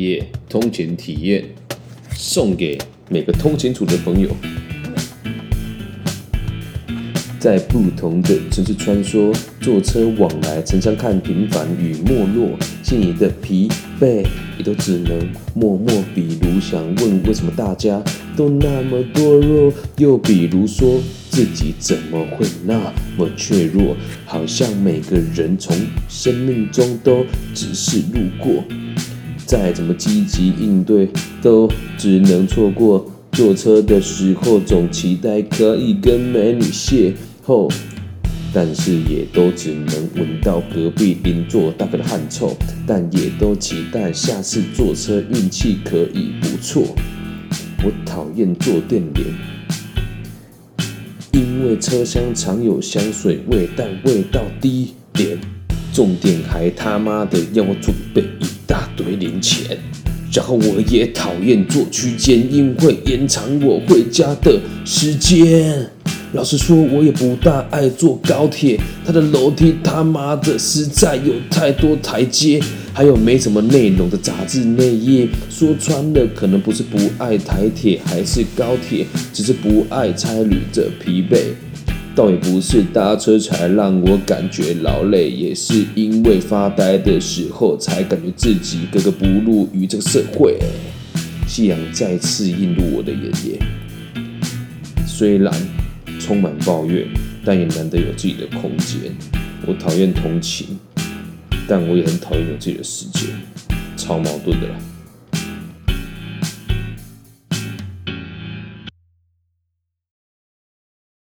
耶，通勤体验送给每个通勤族的朋友。在不同的城市穿梭，坐车往来，常常看平凡与没落，心里的疲惫也都只能默默。比如想问，为什么大家都那么堕落？又比如说，自己怎么会那么脆弱？好像每个人从生命中都只是路过，再怎么积极应对，都只能错过。坐车的时候，总期待可以跟美女邂。逅，但是也都只能闻到隔壁邻座大哥的汗臭，但也都期待下次坐车运气可以不错。我讨厌坐电联，因为车厢常有香水味，但味道低廉。重点还他妈的要我准备一。然后我也讨厌坐区间，因为延长我回家的时间。老实说，我也不大爱坐高铁，它的楼梯他妈的实在有太多台阶，还有没什么内容的杂志内页。说穿了，可能不是不爱台铁还是高铁，只是不爱差旅的疲惫。倒也不是搭车才让我感觉劳累，也是因为发呆的时候才感觉自己格格不入于这个社会。夕阳再次映入我的眼帘，虽然。充满抱怨，但也难得有自己的空间。我讨厌同情，但我也很讨厌有自己的时间，超矛盾的啦。